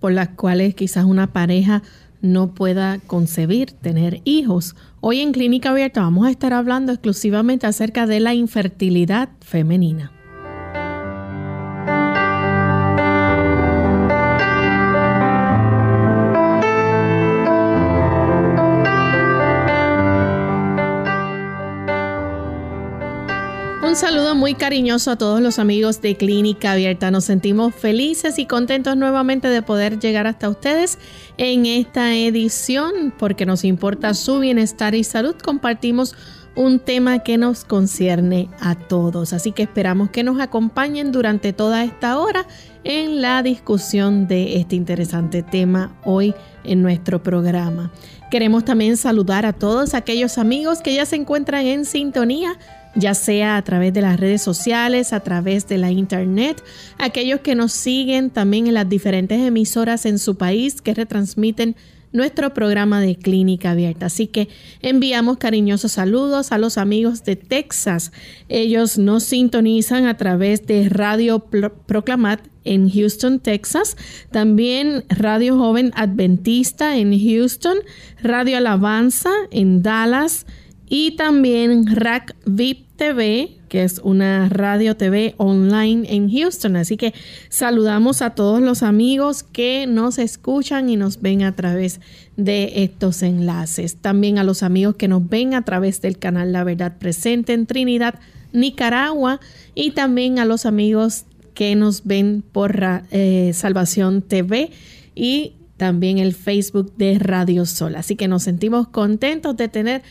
Por las cuales quizás una pareja no pueda concebir, tener hijos. Hoy en Clínica Abierta vamos a estar hablando exclusivamente acerca de la infertilidad femenina. Saludo muy cariñoso a todos los amigos de Clínica Abierta. Nos sentimos felices y contentos nuevamente de poder llegar hasta ustedes en esta edición porque nos importa su bienestar y salud. Compartimos un tema que nos concierne a todos. Así que esperamos que nos acompañen durante toda esta hora en la discusión de este interesante tema hoy en nuestro programa. Queremos también saludar a todos aquellos amigos que ya se encuentran en sintonía ya sea a través de las redes sociales, a través de la internet, aquellos que nos siguen también en las diferentes emisoras en su país que retransmiten nuestro programa de clínica abierta. Así que enviamos cariñosos saludos a los amigos de Texas. Ellos nos sintonizan a través de Radio Proclamat en Houston, Texas. También Radio Joven Adventista en Houston. Radio Alabanza en Dallas y también Rack VIP TV, que es una radio TV online en Houston. Así que saludamos a todos los amigos que nos escuchan y nos ven a través de estos enlaces. También a los amigos que nos ven a través del canal La Verdad Presente en Trinidad, Nicaragua. Y también a los amigos que nos ven por eh, Salvación TV y también el Facebook de Radio Sol. Así que nos sentimos contentos de tener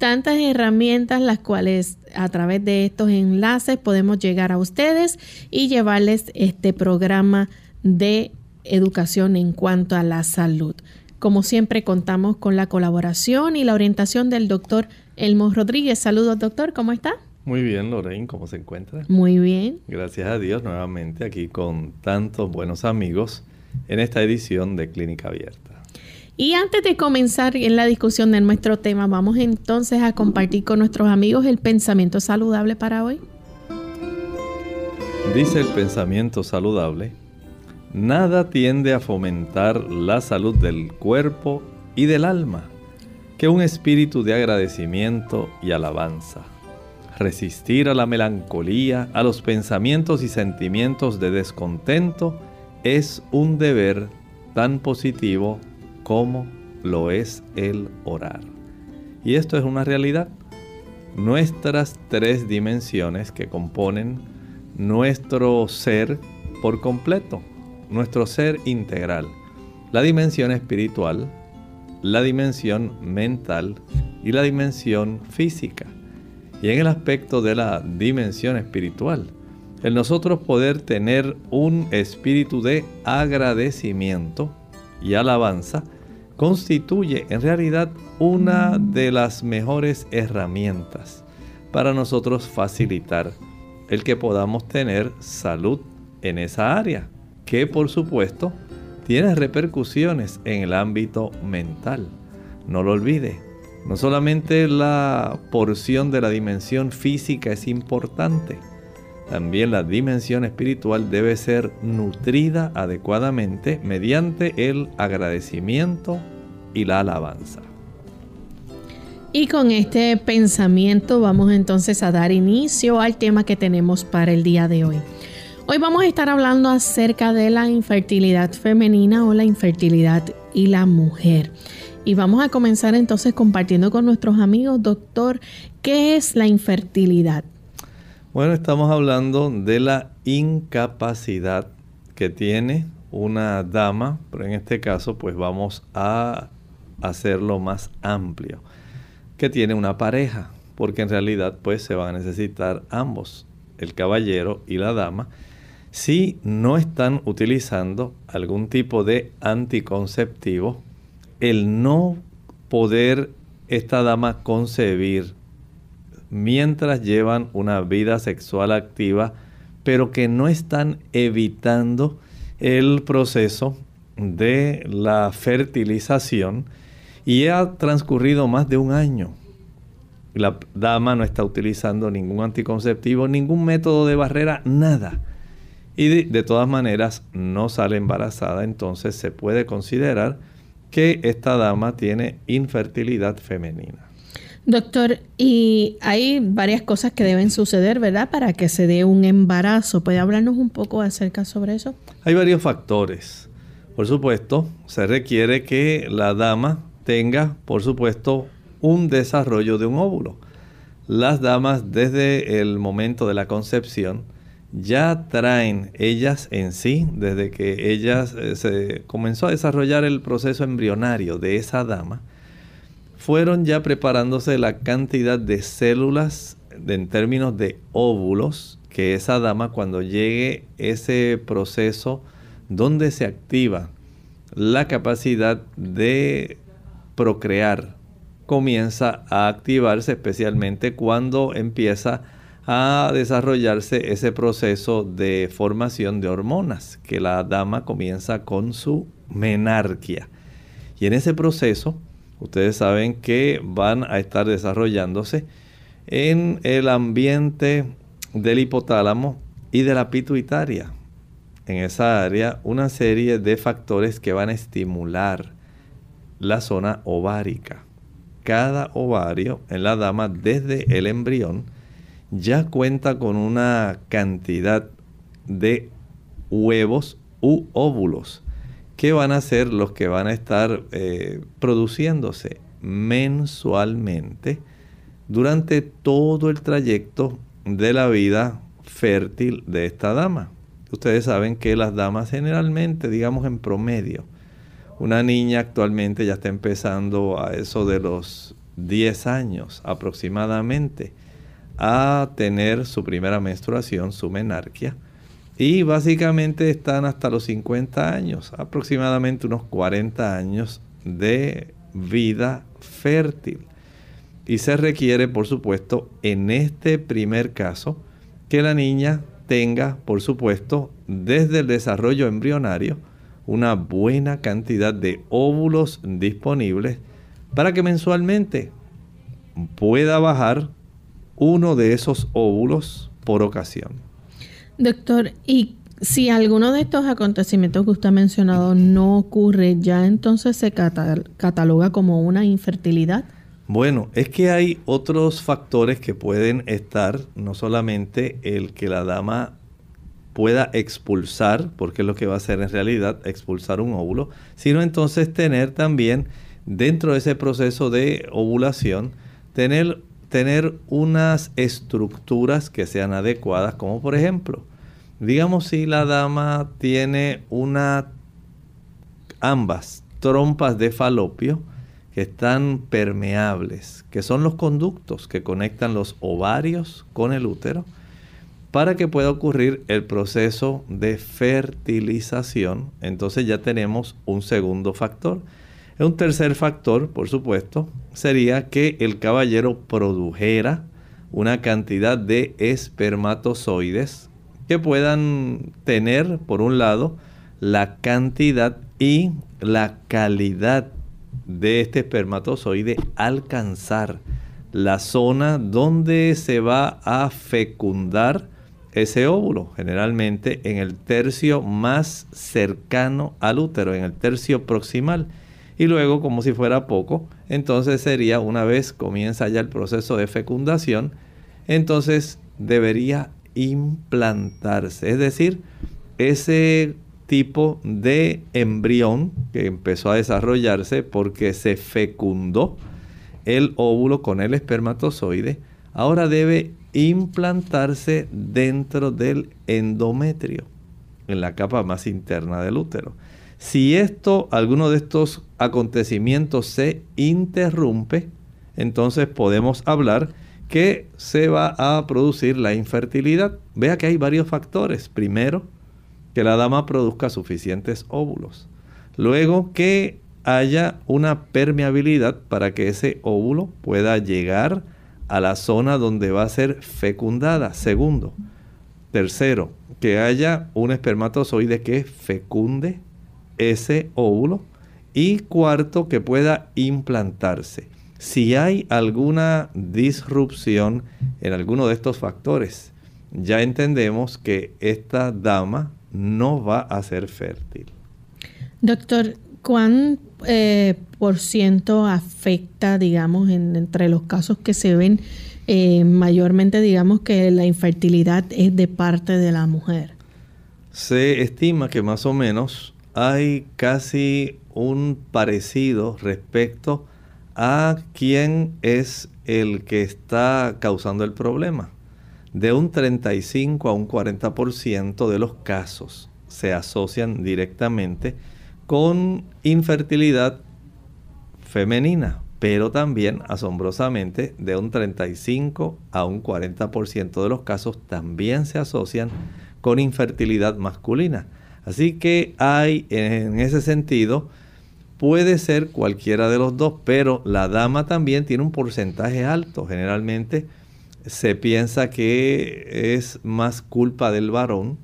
tantas herramientas las cuales a través de estos enlaces podemos llegar a ustedes y llevarles este programa de educación en cuanto a la salud. Como siempre contamos con la colaboración y la orientación del doctor Elmo Rodríguez. Saludos doctor, ¿cómo está? Muy bien, Lorraine, ¿cómo se encuentra? Muy bien. Gracias a Dios nuevamente aquí con tantos buenos amigos en esta edición de Clínica Abierta. Y antes de comenzar en la discusión de nuestro tema, vamos entonces a compartir con nuestros amigos el pensamiento saludable para hoy. Dice el pensamiento saludable, nada tiende a fomentar la salud del cuerpo y del alma que un espíritu de agradecimiento y alabanza. Resistir a la melancolía, a los pensamientos y sentimientos de descontento es un deber tan positivo como lo es el orar. Y esto es una realidad. Nuestras tres dimensiones que componen nuestro ser por completo, nuestro ser integral. La dimensión espiritual, la dimensión mental y la dimensión física. Y en el aspecto de la dimensión espiritual, el nosotros poder tener un espíritu de agradecimiento y alabanza, constituye en realidad una de las mejores herramientas para nosotros facilitar el que podamos tener salud en esa área, que por supuesto tiene repercusiones en el ámbito mental. No lo olvide, no solamente la porción de la dimensión física es importante, también la dimensión espiritual debe ser nutrida adecuadamente mediante el agradecimiento y la alabanza. Y con este pensamiento vamos entonces a dar inicio al tema que tenemos para el día de hoy. Hoy vamos a estar hablando acerca de la infertilidad femenina o la infertilidad y la mujer. Y vamos a comenzar entonces compartiendo con nuestros amigos, doctor, ¿qué es la infertilidad? Bueno, estamos hablando de la incapacidad que tiene una dama, pero en este caso pues vamos a hacerlo más amplio, que tiene una pareja, porque en realidad pues se van a necesitar ambos, el caballero y la dama, si no están utilizando algún tipo de anticonceptivo, el no poder esta dama concebir mientras llevan una vida sexual activa, pero que no están evitando el proceso de la fertilización y ha transcurrido más de un año. La dama no está utilizando ningún anticonceptivo, ningún método de barrera, nada y de, todas maneras no sale embarazada, entonces se puede considerar que esta dama tiene infertilidad femenina. Doctor, y hay varias cosas que deben suceder, ¿verdad? Para que se dé un embarazo. ¿Puede hablarnos un poco acerca sobre eso? Hay varios factores. Por supuesto, se requiere que la dama tenga, por supuesto, un desarrollo de un óvulo. Las damas desde el momento de la concepción ya traen ellas en sí, desde que ellas eh, se comenzó a desarrollar el proceso embrionario de esa dama, fueron ya preparándose la cantidad de células en términos de óvulos que esa dama cuando llegue ese proceso donde se activa la capacidad de procrear comienza a activarse especialmente cuando empieza a desarrollarse ese proceso de formación de hormonas, que la dama comienza con su menarquia. Y en ese proceso, ustedes saben que van a estar desarrollándose en el ambiente del hipotálamo y de la pituitaria. En esa área, una serie de factores que van a estimular la zona ovárica. Cada ovario en la dama desde el embrión ya cuenta con una cantidad de huevos u óvulos que van a ser los que van a estar eh, produciéndose mensualmente durante todo el trayecto de la vida fértil de esta dama. Ustedes saben que las damas generalmente, digamos en promedio, una niña actualmente ya está empezando a eso de los 10 años aproximadamente a tener su primera menstruación, su menarquia. Y básicamente están hasta los 50 años, aproximadamente unos 40 años de vida fértil. Y se requiere, por supuesto, en este primer caso, que la niña tenga, por supuesto, desde el desarrollo embrionario, una buena cantidad de óvulos disponibles para que mensualmente pueda bajar uno de esos óvulos por ocasión. Doctor, y si alguno de estos acontecimientos que usted ha mencionado no ocurre, ¿ya entonces se cataloga como una infertilidad? Bueno, es que hay otros factores que pueden estar, no solamente el que la dama pueda expulsar, porque es lo que va a hacer en realidad, expulsar un óvulo, sino entonces tener también dentro de ese proceso de ovulación, tener tener unas estructuras que sean adecuadas, como por ejemplo, digamos si la dama tiene una ambas trompas de falopio que están permeables, que son los conductos que conectan los ovarios con el útero, para que pueda ocurrir el proceso de fertilización, entonces ya tenemos un segundo factor. Un tercer factor, por supuesto, sería que el caballero produjera una cantidad de espermatozoides que puedan tener, por un lado, la cantidad y la calidad de este espermatozoide alcanzar la zona donde se va a fecundar ese óvulo, generalmente en el tercio más cercano al útero, en el tercio proximal. Y luego, como si fuera poco, entonces sería una vez comienza ya el proceso de fecundación, entonces debería implantarse. Es decir, ese tipo de embrión que empezó a desarrollarse porque se fecundó el óvulo con el espermatozoide, ahora debe implantarse dentro del endometrio, en la capa más interna del útero. Si esto, alguno de estos acontecimientos se interrumpe, entonces podemos hablar que se va a producir la infertilidad. Vea que hay varios factores. Primero, que la dama produzca suficientes óvulos. Luego, que haya una permeabilidad para que ese óvulo pueda llegar a la zona donde va a ser fecundada. Segundo. Tercero, que haya un espermatozoide que fecunde ese óvulo. Y cuarto, que pueda implantarse si hay alguna disrupción en alguno de estos factores, ya entendemos que esta dama no va a ser fértil. Doctor, ¿cuán eh, por ciento afecta, digamos, entre los casos que se ven eh, mayormente, digamos, que la infertilidad es de parte de la mujer? Se estima que más o menos hay casi un parecido respecto a quién es el que está causando el problema. De un 35 a un 40% de los casos se asocian directamente con infertilidad femenina, pero también asombrosamente de un 35 a un 40% de los casos también se asocian con infertilidad masculina. Así que hay en ese sentido Puede ser cualquiera de los dos, pero la dama también tiene un porcentaje alto. Generalmente se piensa que es más culpa del varón,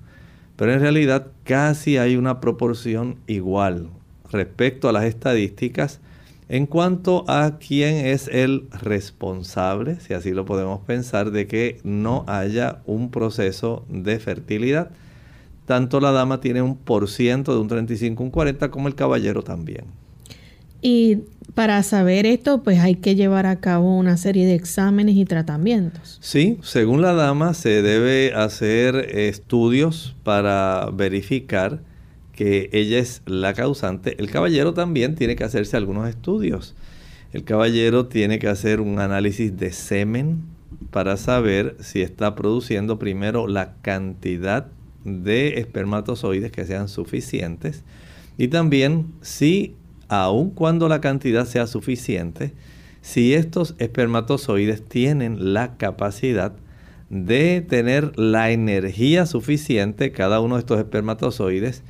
pero en realidad casi hay una proporción igual respecto a las estadísticas en cuanto a quién es el responsable, si así lo podemos pensar, de que no haya un proceso de fertilidad. Tanto la dama tiene un por ciento de un 35, un 40, como el caballero también. Y para saber esto, pues hay que llevar a cabo una serie de exámenes y tratamientos. Sí, según la dama se debe hacer estudios para verificar que ella es la causante. El caballero también tiene que hacerse algunos estudios. El caballero tiene que hacer un análisis de semen para saber si está produciendo primero la cantidad de espermatozoides que sean suficientes y también si aun cuando la cantidad sea suficiente, si estos espermatozoides tienen la capacidad de tener la energía suficiente, cada uno de estos espermatozoides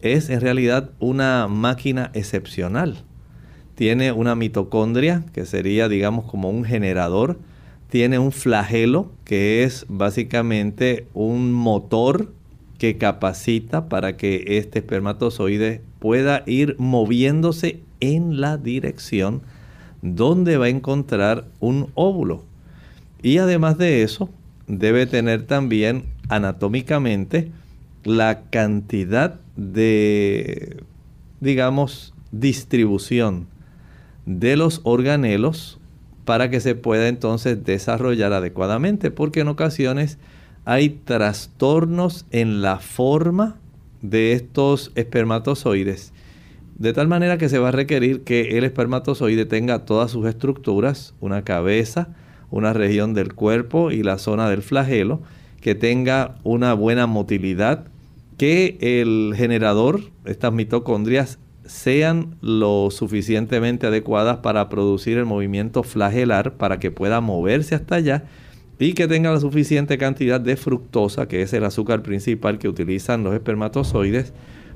es en realidad una máquina excepcional. Tiene una mitocondria, que sería digamos como un generador, tiene un flagelo, que es básicamente un motor que capacita para que este espermatozoide pueda ir moviéndose en la dirección donde va a encontrar un óvulo. Y además de eso, debe tener también anatómicamente la cantidad de, digamos, distribución de los organelos para que se pueda entonces desarrollar adecuadamente, porque en ocasiones hay trastornos en la forma de estos espermatozoides, de tal manera que se va a requerir que el espermatozoide tenga todas sus estructuras, una cabeza, una región del cuerpo y la zona del flagelo, que tenga una buena motilidad, que el generador, estas mitocondrias, sean lo suficientemente adecuadas para producir el movimiento flagelar para que pueda moverse hasta allá y que tenga la suficiente cantidad de fructosa, que es el azúcar principal que utilizan los espermatozoides,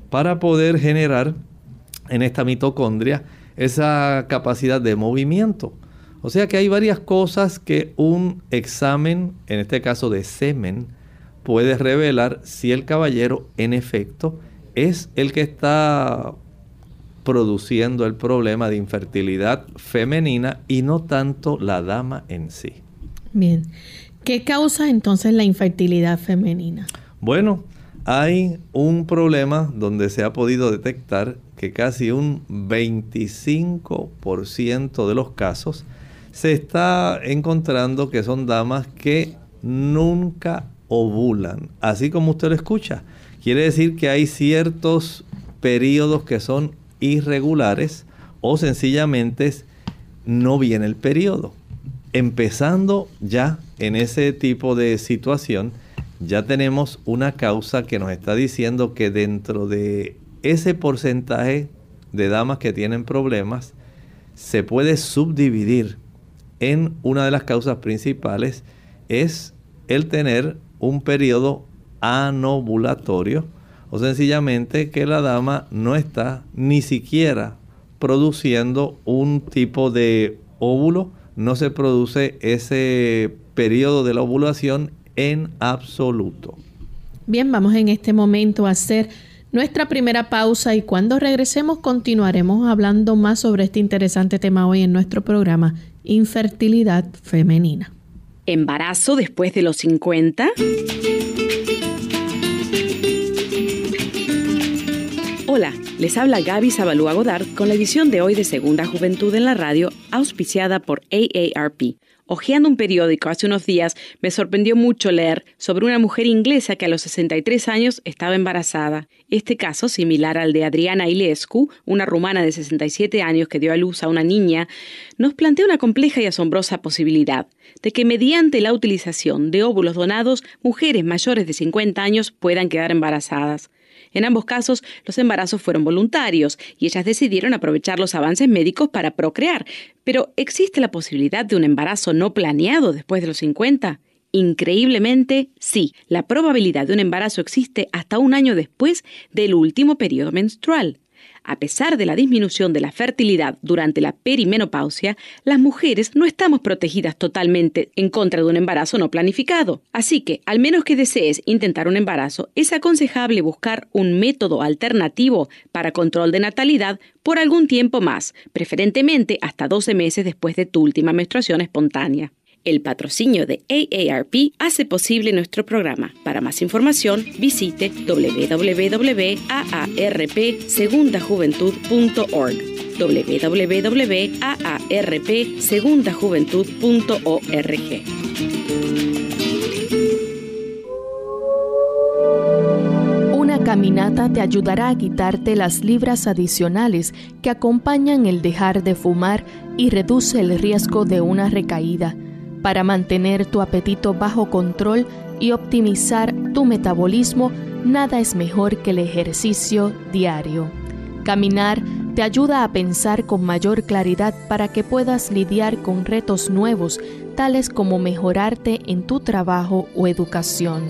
para poder generar en esta mitocondria esa capacidad de movimiento. O sea que hay varias cosas que un examen, en este caso de semen, puede revelar si el caballero en efecto es el que está produciendo el problema de infertilidad femenina y no tanto la dama en sí. Bien, ¿qué causa entonces la infertilidad femenina? Bueno, hay un problema donde se ha podido detectar que casi un 25% de los casos se está encontrando que son damas que nunca ovulan, así como usted lo escucha. Quiere decir que hay ciertos periodos que son irregulares o sencillamente no viene el periodo. Empezando ya en ese tipo de situación, ya tenemos una causa que nos está diciendo que dentro de ese porcentaje de damas que tienen problemas, se puede subdividir en una de las causas principales es el tener un periodo anovulatorio o sencillamente que la dama no está ni siquiera produciendo un tipo de óvulo, no se produce ese periodo de la ovulación en absoluto. Bien, vamos en este momento a hacer nuestra primera pausa y cuando regresemos continuaremos hablando más sobre este interesante tema hoy en nuestro programa, infertilidad femenina. ¿Embarazo después de los 50? Hola, les habla Gaby Zabalúa Godard con la edición de hoy de Segunda Juventud en la Radio, auspiciada por AARP. Ojeando un periódico hace unos días, me sorprendió mucho leer sobre una mujer inglesa que a los 63 años estaba embarazada. Este caso, similar al de Adriana Ilescu, una rumana de 67 años que dio a luz a una niña, nos plantea una compleja y asombrosa posibilidad de que mediante la utilización de óvulos donados, mujeres mayores de 50 años puedan quedar embarazadas. En ambos casos, los embarazos fueron voluntarios y ellas decidieron aprovechar los avances médicos para procrear. Pero ¿existe la posibilidad de un embarazo no planeado después de los 50? Increíblemente, sí, la probabilidad de un embarazo existe hasta un año después del último periodo menstrual. A pesar de la disminución de la fertilidad durante la perimenopausia, las mujeres no estamos protegidas totalmente en contra de un embarazo no planificado. Así que, al menos que desees intentar un embarazo, es aconsejable buscar un método alternativo para control de natalidad por algún tiempo más, preferentemente hasta 12 meses después de tu última menstruación espontánea. El patrocinio de AARP hace posible nuestro programa. Para más información, visite www.aarpsegundajuventud.org www.aarpsegundajuventud.org Una caminata te ayudará a quitarte las libras adicionales que acompañan el dejar de fumar y reduce el riesgo de una recaída para mantener tu apetito bajo control y optimizar tu metabolismo, nada es mejor que el ejercicio diario. Caminar te ayuda a pensar con mayor claridad para que puedas lidiar con retos nuevos, tales como mejorarte en tu trabajo o educación.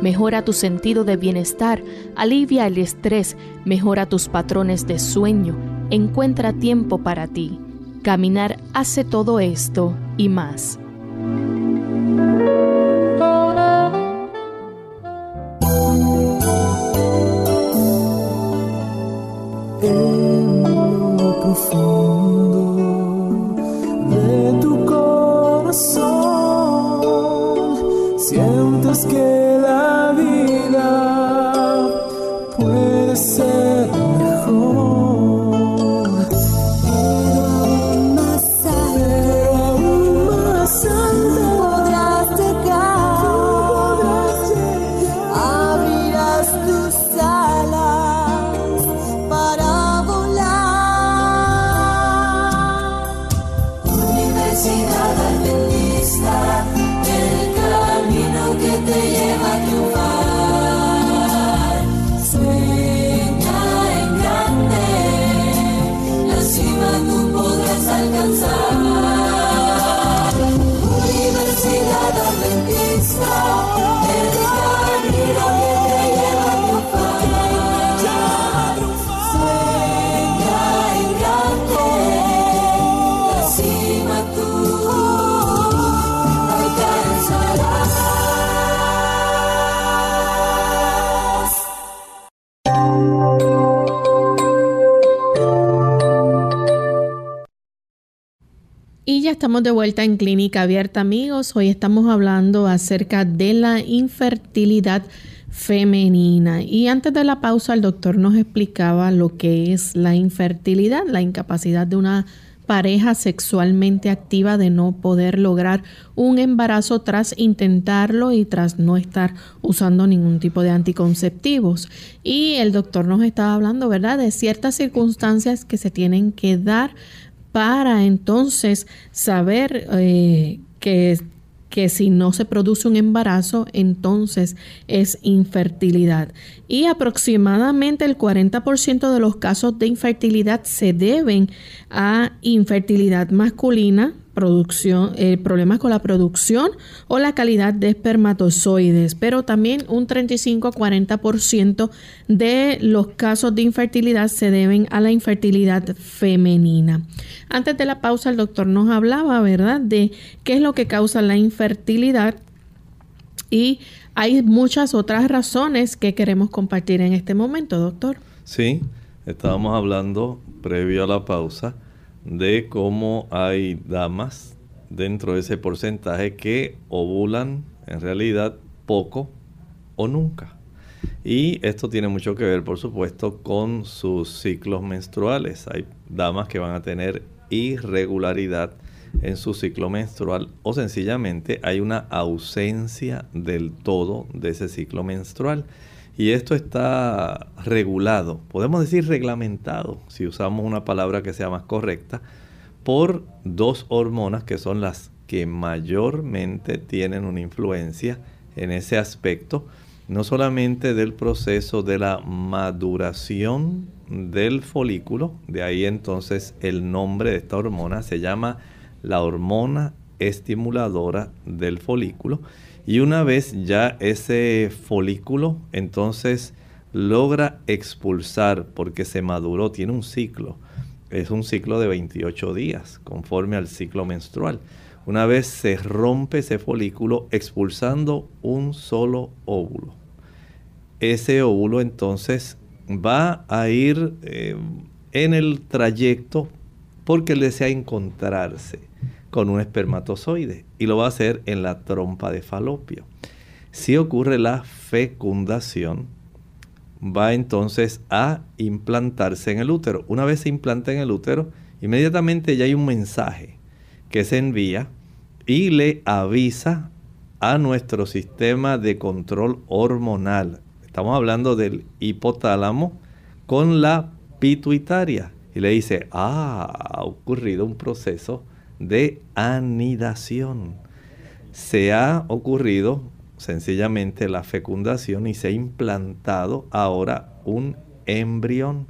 Mejora tu sentido de bienestar, alivia el estrés, mejora tus patrones de sueño, encuentra tiempo para ti. Caminar hace todo esto y más. Y ya estamos de vuelta en Clínica Abierta, amigos. Hoy estamos hablando acerca de la infertilidad femenina. Y antes de la pausa, el doctor nos explicaba lo que es la infertilidad, la incapacidad de una pareja sexualmente activa de no poder lograr un embarazo tras intentarlo y tras no estar usando ningún tipo de anticonceptivos. Y el doctor nos estaba hablando, ¿verdad?, de ciertas circunstancias que se tienen que dar para entonces saber eh, que que si no se produce un embarazo, entonces es infertilidad. Y aproximadamente el 40% de los casos de infertilidad se deben a infertilidad masculina, producción, eh, problemas con la producción o la calidad de espermatozoides, pero también un 35-40% de los casos de infertilidad se deben a la infertilidad femenina. Antes de la pausa el doctor nos hablaba, ¿verdad?, de qué es lo que causa la infertilidad y hay muchas otras razones que queremos compartir en este momento, doctor. Sí, estábamos hablando previo a la pausa de cómo hay damas dentro de ese porcentaje que ovulan en realidad poco o nunca. Y esto tiene mucho que ver, por supuesto, con sus ciclos menstruales. Hay damas que van a tener irregularidad en su ciclo menstrual o sencillamente hay una ausencia del todo de ese ciclo menstrual. Y esto está regulado, podemos decir reglamentado, si usamos una palabra que sea más correcta, por dos hormonas que son las que mayormente tienen una influencia en ese aspecto, no solamente del proceso de la maduración del folículo, de ahí entonces el nombre de esta hormona se llama la hormona estimuladora del folículo, y una vez ya ese folículo entonces logra expulsar, porque se maduró, tiene un ciclo, es un ciclo de 28 días, conforme al ciclo menstrual. Una vez se rompe ese folículo expulsando un solo óvulo. Ese óvulo entonces va a ir eh, en el trayecto porque él desea encontrarse con un espermatozoide y lo va a hacer en la trompa de falopio. Si ocurre la fecundación, va entonces a implantarse en el útero. Una vez se implanta en el útero, inmediatamente ya hay un mensaje que se envía y le avisa a nuestro sistema de control hormonal. Estamos hablando del hipotálamo con la pituitaria. Y le dice, ah, ha ocurrido un proceso de anidación. Se ha ocurrido sencillamente la fecundación y se ha implantado ahora un embrión.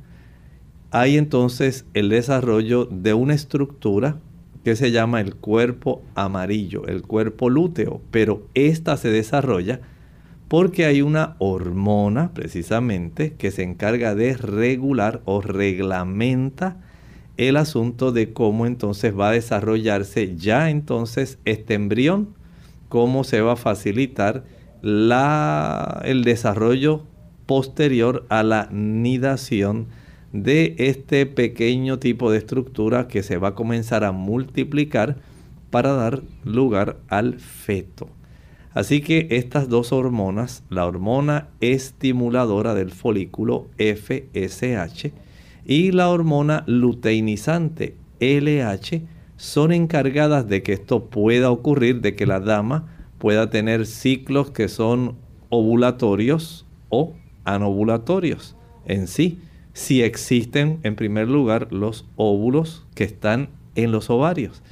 Hay entonces el desarrollo de una estructura que se llama el cuerpo amarillo, el cuerpo lúteo, pero esta se desarrolla porque hay una hormona precisamente que se encarga de regular o reglamenta el asunto de cómo entonces va a desarrollarse ya entonces este embrión, cómo se va a facilitar la, el desarrollo posterior a la nidación de este pequeño tipo de estructura que se va a comenzar a multiplicar para dar lugar al feto. Así que estas dos hormonas, la hormona estimuladora del folículo FSH, y la hormona luteinizante LH son encargadas de que esto pueda ocurrir, de que la dama pueda tener ciclos que son ovulatorios o anovulatorios en sí, si existen en primer lugar los óvulos que están en los ovarios.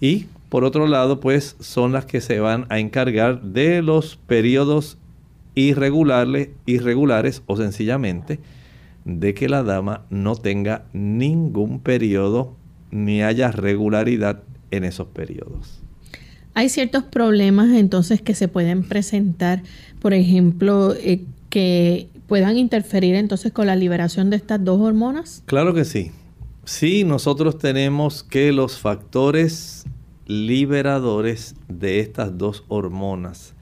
Y por otro lado, pues son las que se van a encargar de los periodos irregulares, irregulares o sencillamente de que la dama no tenga ningún periodo ni haya regularidad en esos periodos. Hay ciertos problemas entonces que se pueden presentar, por ejemplo, eh, que puedan interferir entonces con la liberación de estas dos hormonas. Claro que sí. Sí, nosotros tenemos que los factores liberadores de estas dos hormonas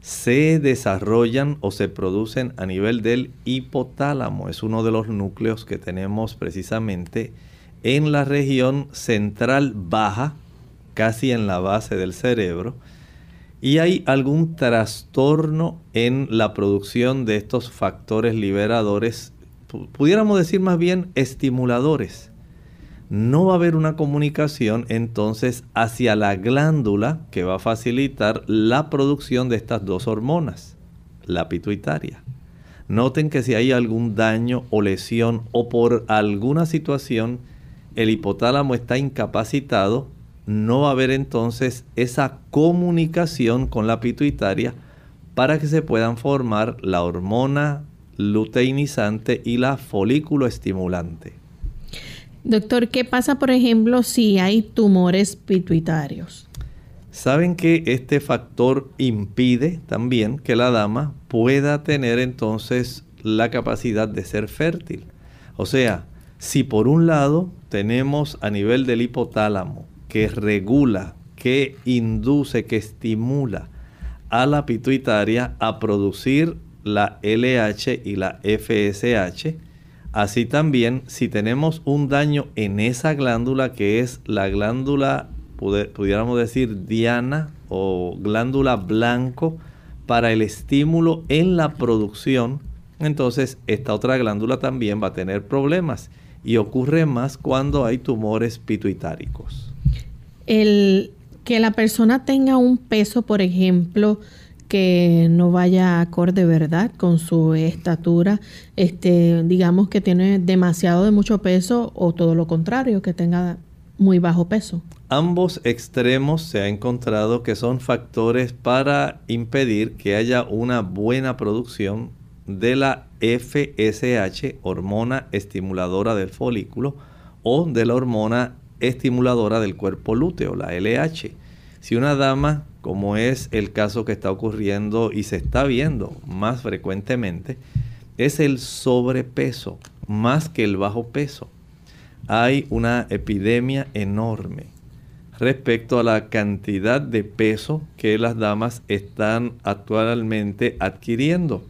se desarrollan o se producen a nivel del hipotálamo. Es uno de los núcleos que tenemos precisamente en la región central baja casi en la base del cerebro, y hay algún trastorno en la producción de estos factores liberadores, pudiéramos decir más bien estimuladores. No va a haber una comunicación entonces hacia la glándula que va a facilitar la producción de estas dos hormonas, la pituitaria. Noten que si hay algún daño o lesión o por alguna situación el hipotálamo está incapacitado, no va a haber entonces esa comunicación con la pituitaria para que se puedan formar la hormona luteinizante y la folículo estimulante. Doctor, ¿qué pasa, por ejemplo, si hay tumores pituitarios? Saben que este factor impide también que la dama pueda tener entonces la capacidad de ser fértil. O sea, si por un lado tenemos a nivel del hipotálamo que regula, que induce, que estimula a la pituitaria a producir la LH y la FSH. Así también, si tenemos un daño en esa glándula que es la glándula, pudiéramos decir, diana o glándula blanco, para el estímulo en la producción, entonces esta otra glándula también va a tener problemas y ocurre más cuando hay tumores pituitáricos. El que la persona tenga un peso, por ejemplo, que no vaya acorde verdad con su estatura, este, digamos que tiene demasiado de mucho peso o todo lo contrario, que tenga muy bajo peso. Ambos extremos se ha encontrado que son factores para impedir que haya una buena producción de la FSH, hormona estimuladora del folículo, o de la hormona estimuladora del cuerpo lúteo, la LH. Si una dama, como es el caso que está ocurriendo y se está viendo más frecuentemente, es el sobrepeso más que el bajo peso. Hay una epidemia enorme respecto a la cantidad de peso que las damas están actualmente adquiriendo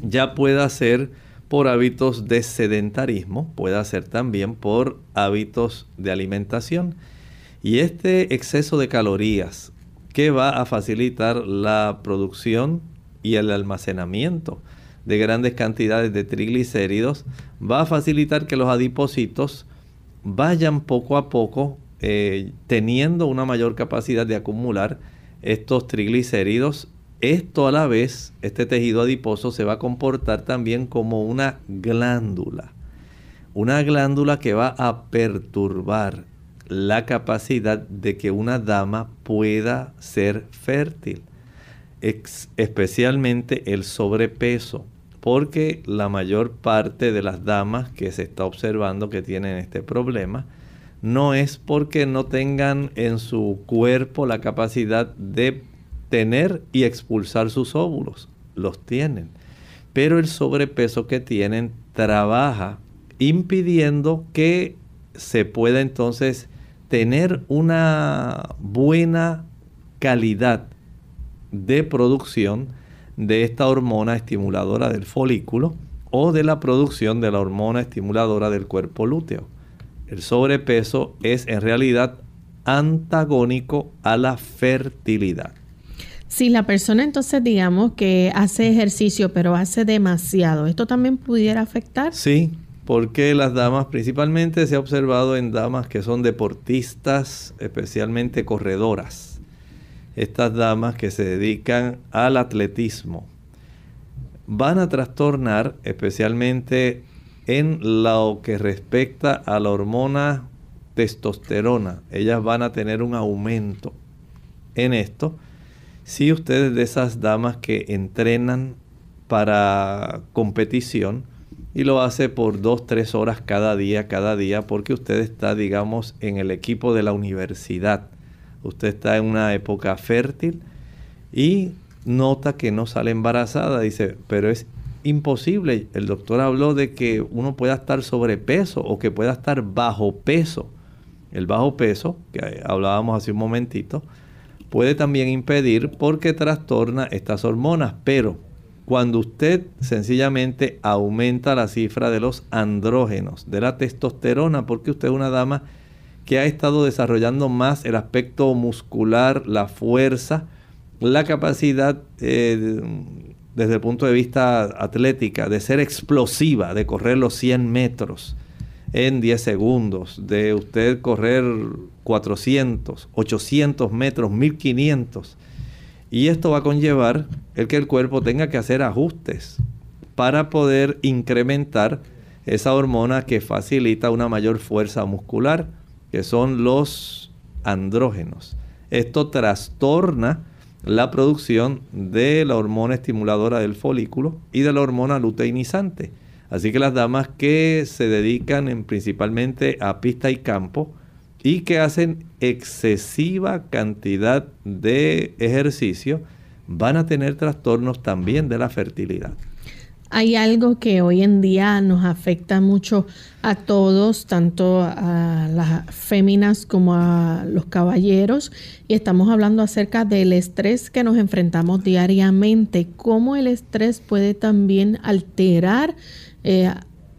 ya pueda ser por hábitos de sedentarismo, pueda ser también por hábitos de alimentación. Y este exceso de calorías que va a facilitar la producción y el almacenamiento de grandes cantidades de triglicéridos va a facilitar que los adipocitos vayan poco a poco eh, teniendo una mayor capacidad de acumular estos triglicéridos esto a la vez, este tejido adiposo se va a comportar también como una glándula. Una glándula que va a perturbar la capacidad de que una dama pueda ser fértil. especialmente el sobrepeso. Porque la mayor parte de las damas que se está observando que tienen este problema, no es porque no tengan en su cuerpo la capacidad de tener y expulsar sus óvulos. Los tienen. Pero el sobrepeso que tienen trabaja impidiendo que se pueda entonces tener una buena calidad de producción de esta hormona estimuladora del folículo o de la producción de la hormona estimuladora del cuerpo lúteo. El sobrepeso es en realidad antagónico a la fertilidad. Si la persona entonces digamos que hace ejercicio pero hace demasiado, ¿esto también pudiera afectar? Sí, porque las damas principalmente se ha observado en damas que son deportistas, especialmente corredoras. Estas damas que se dedican al atletismo van a trastornar especialmente en lo que respecta a la hormona testosterona. Ellas van a tener un aumento en esto si ustedes de esas damas que entrenan para competición y lo hace por dos, tres horas cada día, cada día, porque usted está, digamos, en el equipo de la universidad. Usted está en una época fértil y nota que no sale embarazada. Dice, pero es imposible. El doctor habló de que uno pueda estar sobrepeso o que pueda estar bajo peso. El bajo peso, que hablábamos hace un momentito, puede también impedir porque trastorna estas hormonas, pero cuando usted sencillamente aumenta la cifra de los andrógenos, de la testosterona, porque usted es una dama que ha estado desarrollando más el aspecto muscular, la fuerza, la capacidad eh, desde el punto de vista atlética de ser explosiva, de correr los 100 metros en 10 segundos, de usted correr 400, 800 metros, 1500. Y esto va a conllevar el que el cuerpo tenga que hacer ajustes para poder incrementar esa hormona que facilita una mayor fuerza muscular, que son los andrógenos. Esto trastorna la producción de la hormona estimuladora del folículo y de la hormona luteinizante. Así que las damas que se dedican principalmente a pista y campo y que hacen excesiva cantidad de ejercicio van a tener trastornos también de la fertilidad. Hay algo que hoy en día nos afecta mucho a todos, tanto a las féminas como a los caballeros, y estamos hablando acerca del estrés que nos enfrentamos diariamente, cómo el estrés puede también alterar eh,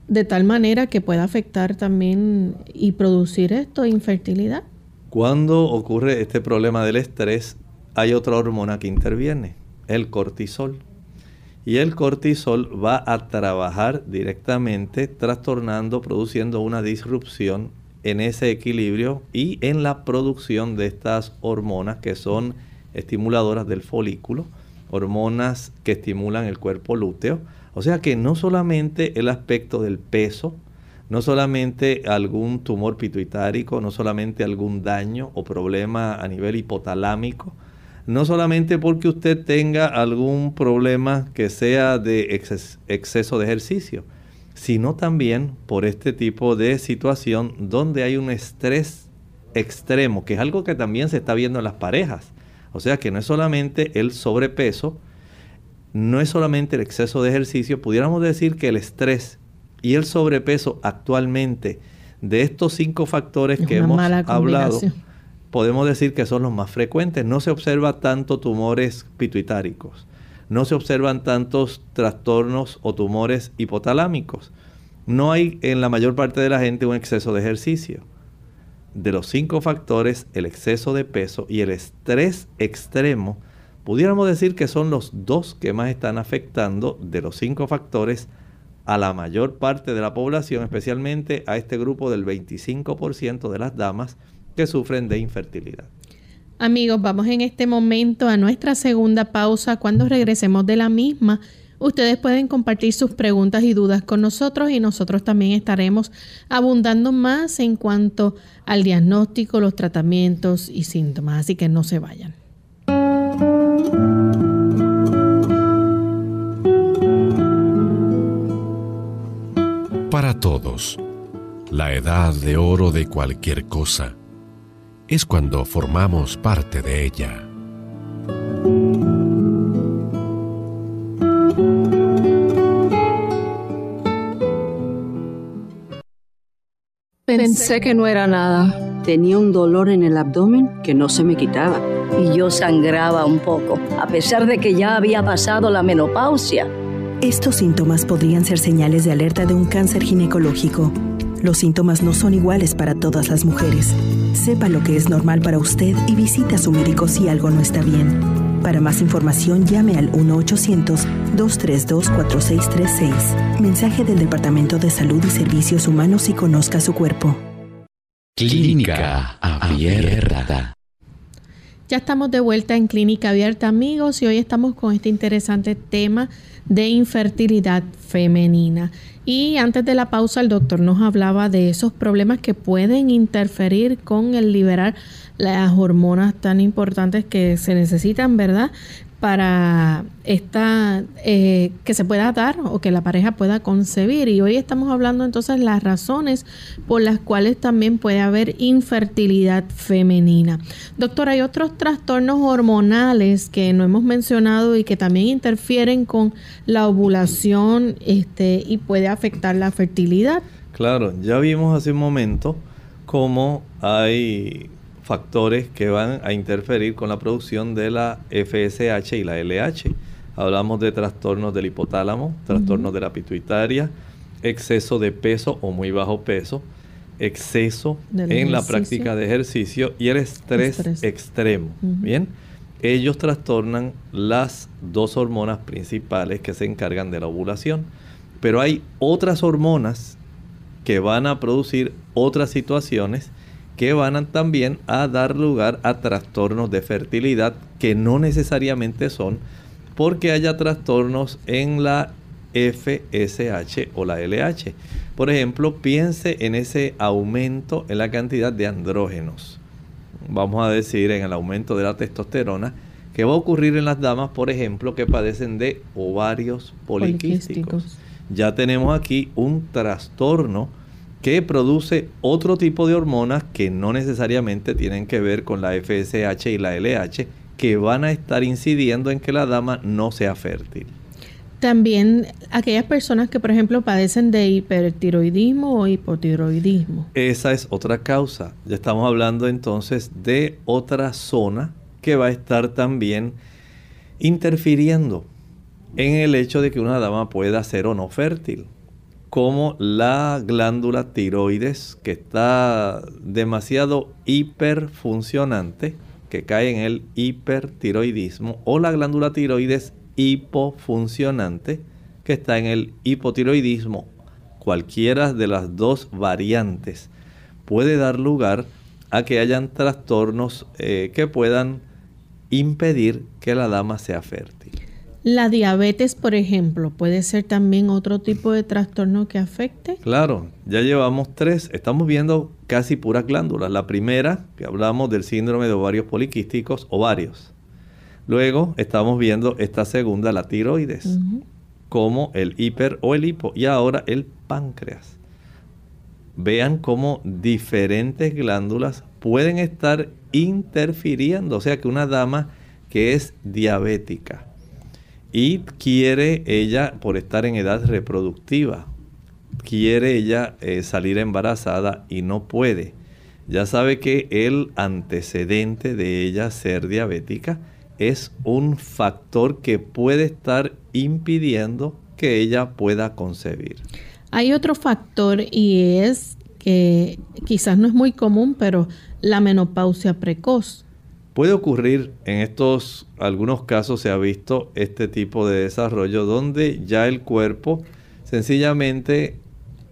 de tal manera que pueda afectar también y producir esto, infertilidad. Cuando ocurre este problema del estrés, hay otra hormona que interviene, el cortisol y el cortisol va a trabajar directamente trastornando, produciendo una disrupción en ese equilibrio y en la producción de estas hormonas que son estimuladoras del folículo, hormonas que estimulan el cuerpo lúteo. O sea que no solamente el aspecto del peso, no solamente algún tumor pituitárico, no solamente algún daño o problema a nivel hipotalámico, no solamente porque usted tenga algún problema que sea de exceso de ejercicio, sino también por este tipo de situación donde hay un estrés extremo, que es algo que también se está viendo en las parejas. O sea que no es solamente el sobrepeso, no es solamente el exceso de ejercicio, pudiéramos decir que el estrés y el sobrepeso actualmente de estos cinco factores que hemos hablado podemos decir que son los más frecuentes. No se observa tanto tumores pituitáricos, no se observan tantos trastornos o tumores hipotalámicos. No hay en la mayor parte de la gente un exceso de ejercicio. De los cinco factores, el exceso de peso y el estrés extremo, pudiéramos decir que son los dos que más están afectando de los cinco factores a la mayor parte de la población, especialmente a este grupo del 25% de las damas que sufren de infertilidad. Amigos, vamos en este momento a nuestra segunda pausa. Cuando regresemos de la misma, ustedes pueden compartir sus preguntas y dudas con nosotros y nosotros también estaremos abundando más en cuanto al diagnóstico, los tratamientos y síntomas. Así que no se vayan. Para todos, la edad de oro de cualquier cosa es cuando formamos parte de ella. Pensé que no era nada. Tenía un dolor en el abdomen que no se me quitaba. Y yo sangraba un poco, a pesar de que ya había pasado la menopausia. Estos síntomas podrían ser señales de alerta de un cáncer ginecológico. Los síntomas no son iguales para todas las mujeres. Sepa lo que es normal para usted y visite a su médico si algo no está bien. Para más información llame al 1-800-232-4636. Mensaje del Departamento de Salud y Servicios Humanos y conozca su cuerpo. Clínica Abierta. Ya estamos de vuelta en Clínica Abierta, amigos, y hoy estamos con este interesante tema de infertilidad femenina. Y antes de la pausa, el doctor nos hablaba de esos problemas que pueden interferir con el liberar las hormonas tan importantes que se necesitan, ¿verdad? Para esta eh, que se pueda dar o que la pareja pueda concebir y hoy estamos hablando entonces las razones por las cuales también puede haber infertilidad femenina. Doctor, hay otros trastornos hormonales que no hemos mencionado y que también interfieren con la ovulación este, y puede afectar la fertilidad. Claro, ya vimos hace un momento cómo hay factores que van a interferir con la producción de la FSH y la LH. Hablamos de trastornos del hipotálamo, trastornos de la pituitaria, exceso de peso o muy bajo peso, exceso en la práctica de ejercicio y el estrés, Estrés. extremo. Bien, ellos trastornan las dos hormonas principales que se encargan de la ovulación. Pero hay otras hormonas que van a producir otras situaciones que van a también a dar lugar a trastornos de fertilidad que no necesariamente son porque haya trastornos en la FSH o la LH. Por ejemplo, piense en ese aumento en la cantidad de andrógenos. Vamos a decir en el aumento de la testosterona que va a ocurrir en las damas, por ejemplo, que padecen de ovarios poliquísticos. Poliquísticos. Ya tenemos aquí un trastorno que produce otro tipo de hormonas que no necesariamente tienen que ver con la FSH y la LH, que van a estar incidiendo en que la dama no sea fértil. También aquellas personas que, por ejemplo, padecen de hipertiroidismo o hipotiroidismo. Esa es otra causa. Ya estamos hablando entonces de otra zona que va a estar también interfiriendo en el hecho de que una dama pueda ser o no fértil. Como la glándula tiroides que está demasiado hiperfuncionante, que cae en el hipertiroidismo, o la glándula tiroides hipofuncionante, que está en el hipotiroidismo. Cualquiera de las dos variantes puede dar lugar a que hayan trastornos eh, que puedan impedir que la dama sea fértil. La diabetes, por ejemplo, puede ser también otro tipo de trastorno que afecte. Claro, ya llevamos tres, estamos viendo casi puras glándulas. La primera, que hablamos del síndrome de ovarios poliquísticos, ovarios. Luego estamos viendo esta segunda, la tiroides, como el hiper o el hipo, y ahora el páncreas. Vean cómo diferentes glándulas pueden estar interfiriendo, o sea que una dama que es diabética y quiere ella, por estar en edad reproductiva, quiere ella eh, salir embarazada y no puede. Ya sabe que el antecedente de ella ser diabética es un factor que puede estar impidiendo que ella pueda concebir. Hay otro factor y es que quizás no es muy común, pero la menopausia precoz. Puede ocurrir en estos algunos casos se ha visto este tipo de desarrollo donde ya el cuerpo sencillamente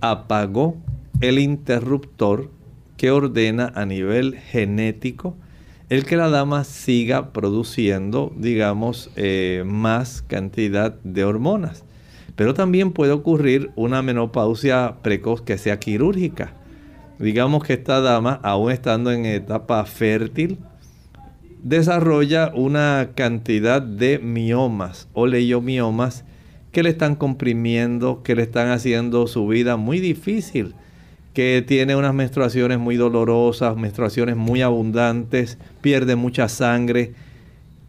apagó el interruptor que ordena a nivel genético el que la dama siga produciendo, digamos, eh, más cantidad de hormonas. Pero también puede ocurrir una menopausia precoz que sea quirúrgica. Digamos que esta dama, aún estando en etapa fértil, desarrolla una cantidad de miomas o leiomiomas que le están comprimiendo, que le están haciendo su vida muy difícil, que tiene unas menstruaciones muy dolorosas, menstruaciones muy abundantes, pierde mucha sangre.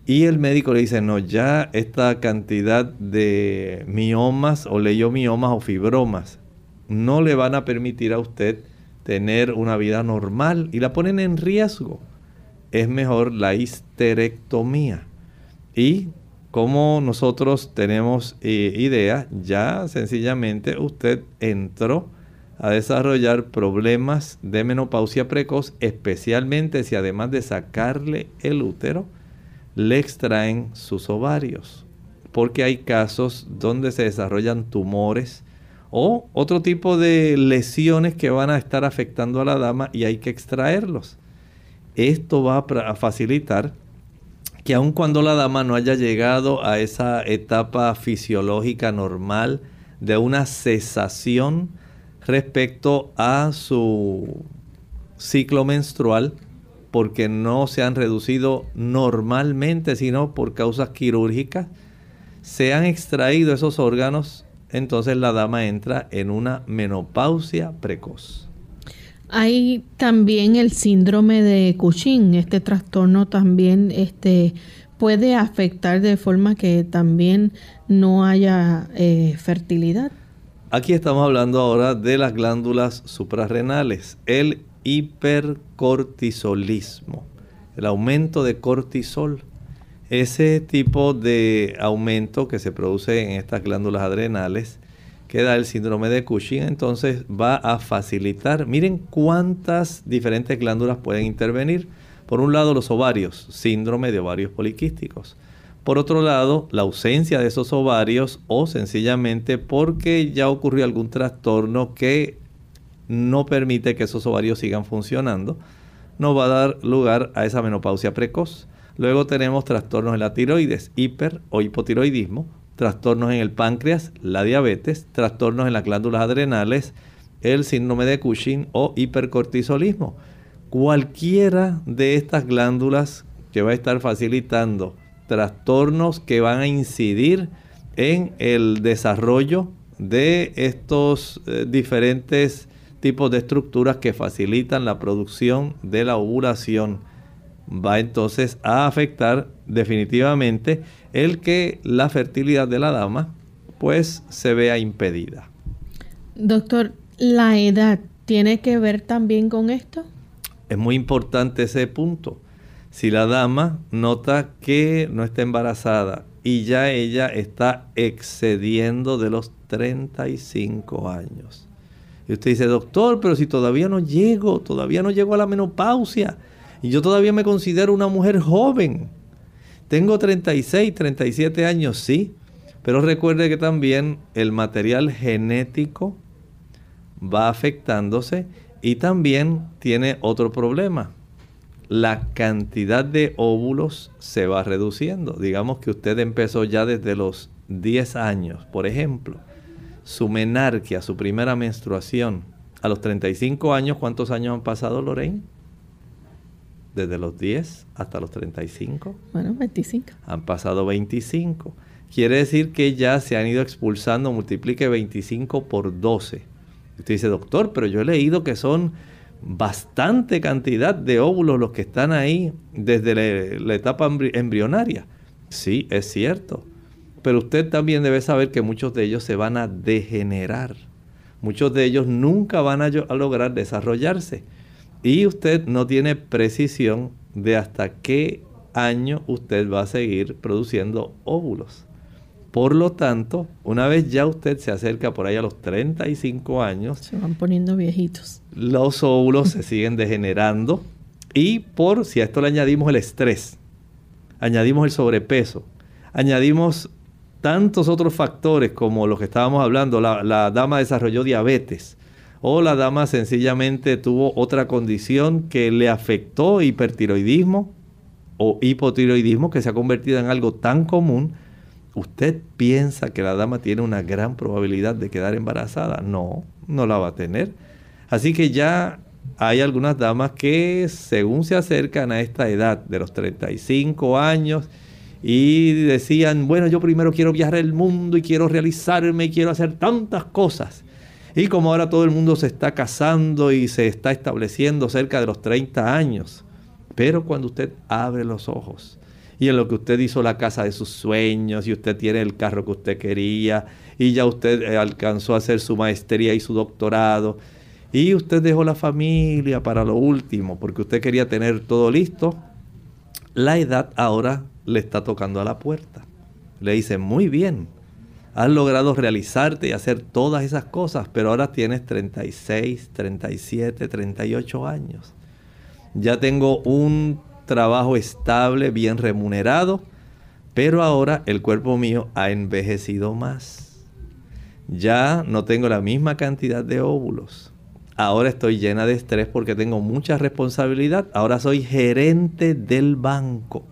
Y el médico le dice, no, ya esta cantidad de miomas o leiomiomas o fibromas no le van a permitir a usted tener una vida normal y la ponen en riesgo es mejor la histerectomía. Y como nosotros tenemos eh, idea, ya sencillamente usted entró a desarrollar problemas de menopausia precoz, especialmente si además de sacarle el útero, le extraen sus ovarios. Porque hay casos donde se desarrollan tumores o otro tipo de lesiones que van a estar afectando a la dama y hay que extraerlos esto va a facilitar que aun cuando la dama no haya llegado a esa etapa fisiológica normal de una cesación respecto a su ciclo menstrual, porque no se han reducido normalmente, sino por causas quirúrgicas, se han extraído esos órganos, entonces la dama entra en una menopausia precoz. Hay también el síndrome de Cushing. Este trastorno también este, puede afectar de forma que también no haya eh, fertilidad. Aquí estamos hablando ahora de las glándulas suprarrenales, el hipercortisolismo, el aumento de cortisol. Ese tipo de aumento que se produce en estas glándulas adrenales, que da el síndrome de Cushing, entonces va a facilitar. Miren cuántas diferentes glándulas pueden intervenir. Por un lado, los ovarios, síndrome de ovarios poliquísticos. Por otro lado, la ausencia de esos ovarios o sencillamente porque ya ocurrió algún trastorno que no permite que esos ovarios sigan funcionando, nos va a dar lugar a esa menopausia precoz. Luego tenemos trastornos en la tiroides, hiper o hipotiroidismo, trastornos en el páncreas, la diabetes, trastornos en las glándulas adrenales, el síndrome de Cushing o hipercortisolismo. Cualquiera de estas glándulas que va a estar facilitando trastornos que van a incidir en el desarrollo de estos eh, diferentes tipos de estructuras que facilitan la producción de la ovulación. Va entonces a afectar definitivamente el que la fertilidad de la dama pues se vea impedida. Doctor, ¿la edad tiene que ver también con esto? Es muy importante ese punto. Si la dama nota que no está embarazada y ya ella está excediendo de los 35 años. Y usted dice, doctor, pero si todavía no llego, todavía no llego a la menopausia y yo todavía me considero una mujer joven. Tengo 36, 37 años, sí, pero recuerde que también el material genético va afectándose y también tiene otro problema la cantidad de óvulos se va reduciendo. Digamos que usted empezó ya desde los 10 años, por ejemplo, su menarquia, su primera menstruación. A los 35 años, ¿cuántos años han pasado, Lorraine? Desde los 10 hasta los 35. Bueno, 25. Han pasado 25. Quiere decir que ya se han ido expulsando, multiplique 25 por 12. Usted dice, doctor, pero yo he leído que son bastante cantidad de óvulos los que están ahí desde la, etapa embrionaria. Sí, es cierto. Pero usted también debe saber que muchos de ellos se van a degenerar. Muchos de ellos nunca van a, a lograr desarrollarse. Y usted no tiene precisión de hasta qué año usted va a seguir produciendo óvulos. Por lo tanto, una vez ya usted se acerca por ahí a los 35 años, se van poniendo viejitos. Los óvulos se siguen degenerando y por si a esto le añadimos el estrés, añadimos el sobrepeso, añadimos tantos otros factores como los que estábamos hablando, la, la dama desarrolló diabetes o la dama sencillamente tuvo otra condición que le afectó hipertiroidismo o hipotiroidismo que se ha convertido en algo tan común ¿Usted piensa que la dama tiene una gran probabilidad de quedar embarazada? No, no la va a tener. Así que ya hay algunas damas que según se acercan a esta edad de los 35 años y decían, bueno, yo primero quiero viajar el mundo y quiero realizarme y quiero hacer tantas cosas. Y como ahora todo el mundo se está casando y se está estableciendo cerca de los 30 años, pero cuando usted abre los ojos y en lo que usted hizo la casa de sus sueños y usted tiene el carro que usted quería y ya usted eh, alcanzó a hacer su maestría y su doctorado y usted dejó la familia para lo último porque usted quería tener todo listo, la edad ahora le está tocando a la puerta. Le dice, muy bien, has logrado realizarte y hacer todas esas cosas, pero ahora tienes 36, 37, 38 años. Ya tengo un trabajo estable, bien remunerado, pero ahora el cuerpo mío ha envejecido más. Ya no tengo la misma cantidad de óvulos. Ahora estoy llena de estrés porque tengo mucha responsabilidad. Ahora soy gerente del banco.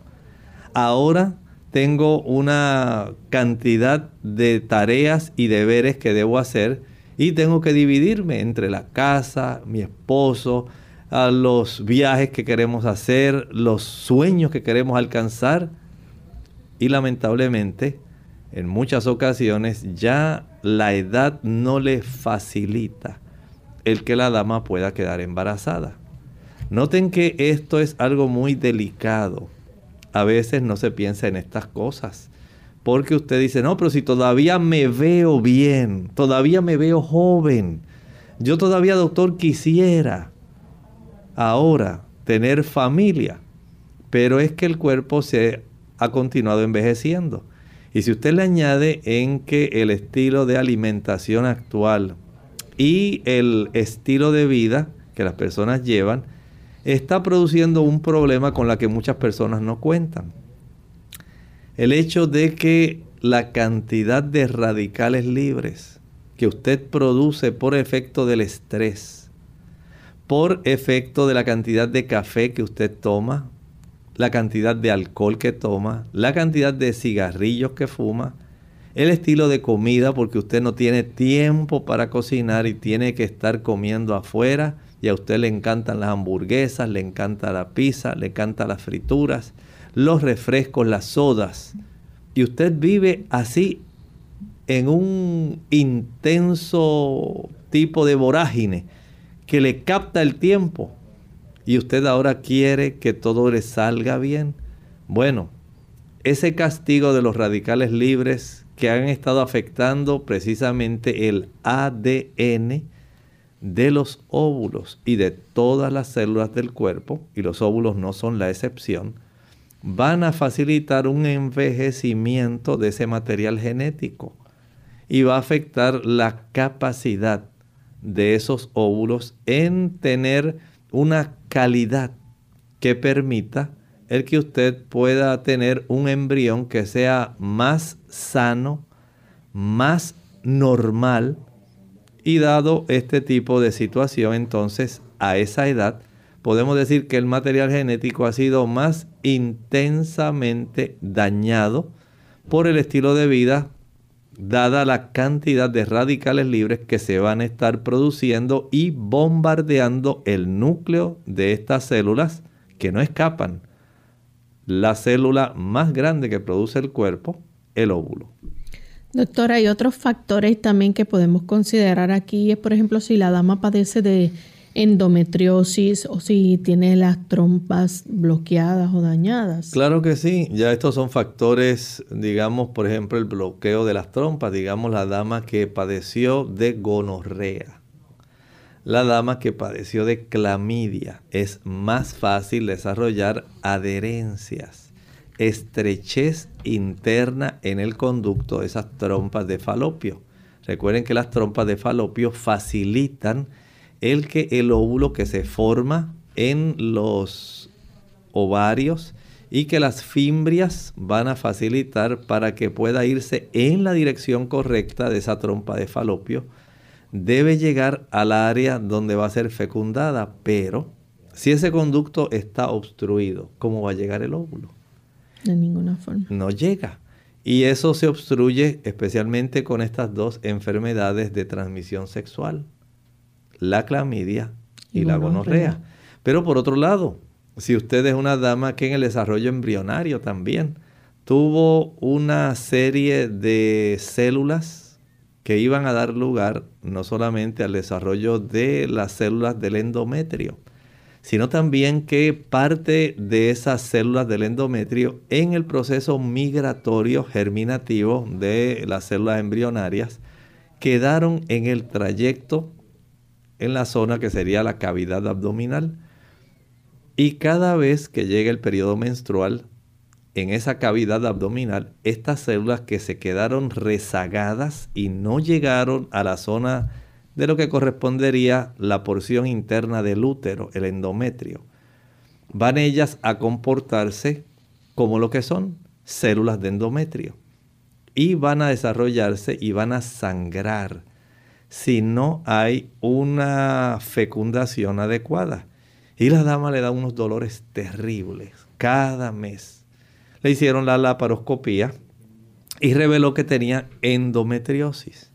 Ahora tengo una cantidad de tareas y deberes que debo hacer y tengo que dividirme entre la casa, mi esposo, los viajes que queremos hacer, los sueños que queremos alcanzar. Y lamentablemente, en muchas ocasiones ya la edad no le facilita el que la dama pueda quedar embarazada. Noten que esto es algo muy delicado. A veces no se piensa en estas cosas. Porque usted dice, no, pero si todavía me veo bien, todavía me veo joven, yo todavía, doctor, quisiera ahora tener familia, pero es que el cuerpo se ha continuado envejeciendo. Y si usted le añade en que el estilo de alimentación actual y el estilo de vida que las personas llevan está produciendo un problema con la que muchas personas no cuentan. El hecho de que la cantidad de radicales libres que usted produce por efecto del estrés, por efecto de la cantidad de café que usted toma, la cantidad de alcohol que toma, la cantidad de cigarrillos que fuma, el estilo de comida, porque usted no tiene tiempo para cocinar y tiene que estar comiendo afuera, y a usted le encantan las hamburguesas, le encanta la pizza, le encantan las frituras, los refrescos, las sodas, y usted vive así en un intenso tipo de vorágine que le capta el tiempo y usted ahora quiere que todo le salga bien. Bueno, ese castigo de los radicales libres que han estado afectando precisamente el ADN de los óvulos y de todas las células del cuerpo, y los óvulos no son la excepción, van a facilitar un envejecimiento de ese material genético y va a afectar la capacidad de esos óvulos en tener una calidad que permita el que usted pueda tener un embrión que sea más sano, más normal y dado este tipo de situación entonces a esa edad podemos decir que el material genético ha sido más intensamente dañado por el estilo de vida dada la cantidad de radicales libres que se van a estar produciendo y bombardeando el núcleo de estas células que no escapan. La célula más grande que produce el cuerpo, el óvulo. Doctor, hay otros factores también que podemos considerar aquí. Es, por ejemplo, si la dama padece de endometriosis o si tiene las trompas bloqueadas o dañadas. Claro que sí, ya estos son factores, digamos, por ejemplo, el bloqueo de las trompas, digamos la dama que padeció de gonorrea. La dama que padeció de clamidia es más fácil desarrollar adherencias, estrechez interna en el conducto de esas trompas de falopio. Recuerden que las trompas de falopio facilitan el que el óvulo que se forma en los ovarios y que las fimbrias van a facilitar para que pueda irse en la dirección correcta de esa trompa de falopio, debe llegar al área donde va a ser fecundada, pero si ese conducto está obstruido, ¿cómo va a llegar el óvulo? De ninguna forma. No llega. Y eso se obstruye especialmente con estas dos enfermedades de transmisión sexual la clamidia y, la gonorrea. Pero por otro lado, si usted es una dama que en el desarrollo embrionario también tuvo una serie de células que iban a dar lugar no solamente al desarrollo de las células del endometrio, sino también que parte de esas células del endometrio en el proceso migratorio germinativo de las células embrionarias quedaron en el trayecto en la zona que sería la cavidad abdominal. Y cada vez que llega el periodo menstrual, en esa cavidad abdominal, estas células que se quedaron rezagadas y no llegaron a la zona de lo que correspondería la porción interna del útero, el endometrio, van ellas a comportarse como lo que son células de endometrio. Y van a desarrollarse y van a sangrar si no hay una fecundación adecuada. Y la dama le da unos dolores terribles cada mes. Le hicieron la laparoscopía y reveló que tenía endometriosis.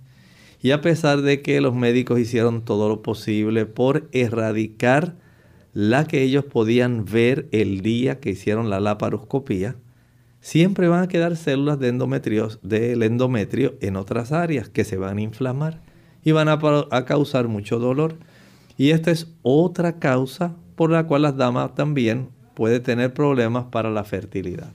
Y a pesar de que los médicos hicieron todo lo posible por erradicar la que ellos podían ver el día que hicieron la laparoscopía, siempre van a quedar células de del endometrio en otras áreas que se van a inflamar y van a, causar mucho dolor. Y esta es otra causa por la cual las damas también puede tener problemas para la fertilidad.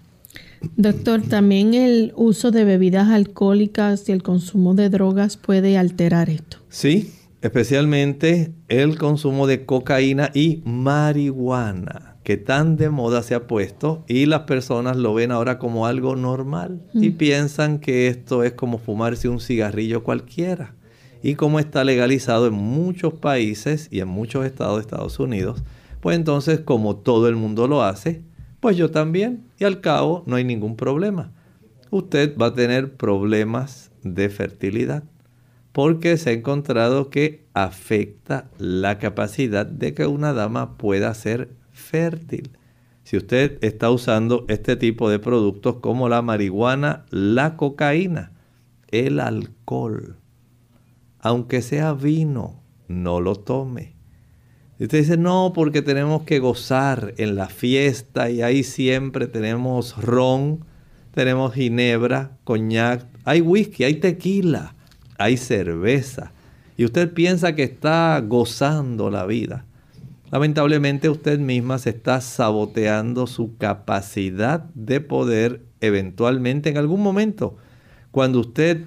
Doctor, también el uso de bebidas alcohólicas y el consumo de drogas puede alterar esto. Sí, especialmente el consumo de cocaína y marihuana. que tan de moda se ha puesto y las personas lo ven ahora como algo normal y piensan que esto es como fumarse un cigarrillo cualquiera. Y como está legalizado en muchos países y en muchos estados de Estados Unidos, pues entonces como todo el mundo lo hace, pues yo también y al cabo no hay ningún problema. Usted va a tener problemas de fertilidad porque se ha encontrado que afecta la capacidad de que una dama pueda ser fértil. Si usted está usando este tipo de productos como la marihuana, la cocaína, el alcohol, aunque sea vino, no lo tome. Y usted dice, no, porque tenemos que gozar en la fiesta y ahí siempre tenemos ron, tenemos ginebra, coñac, hay whisky, hay tequila hay cerveza y usted piensa que está gozando la vida, lamentablemente usted misma se está saboteando su capacidad de poder eventualmente en algún momento, cuando usted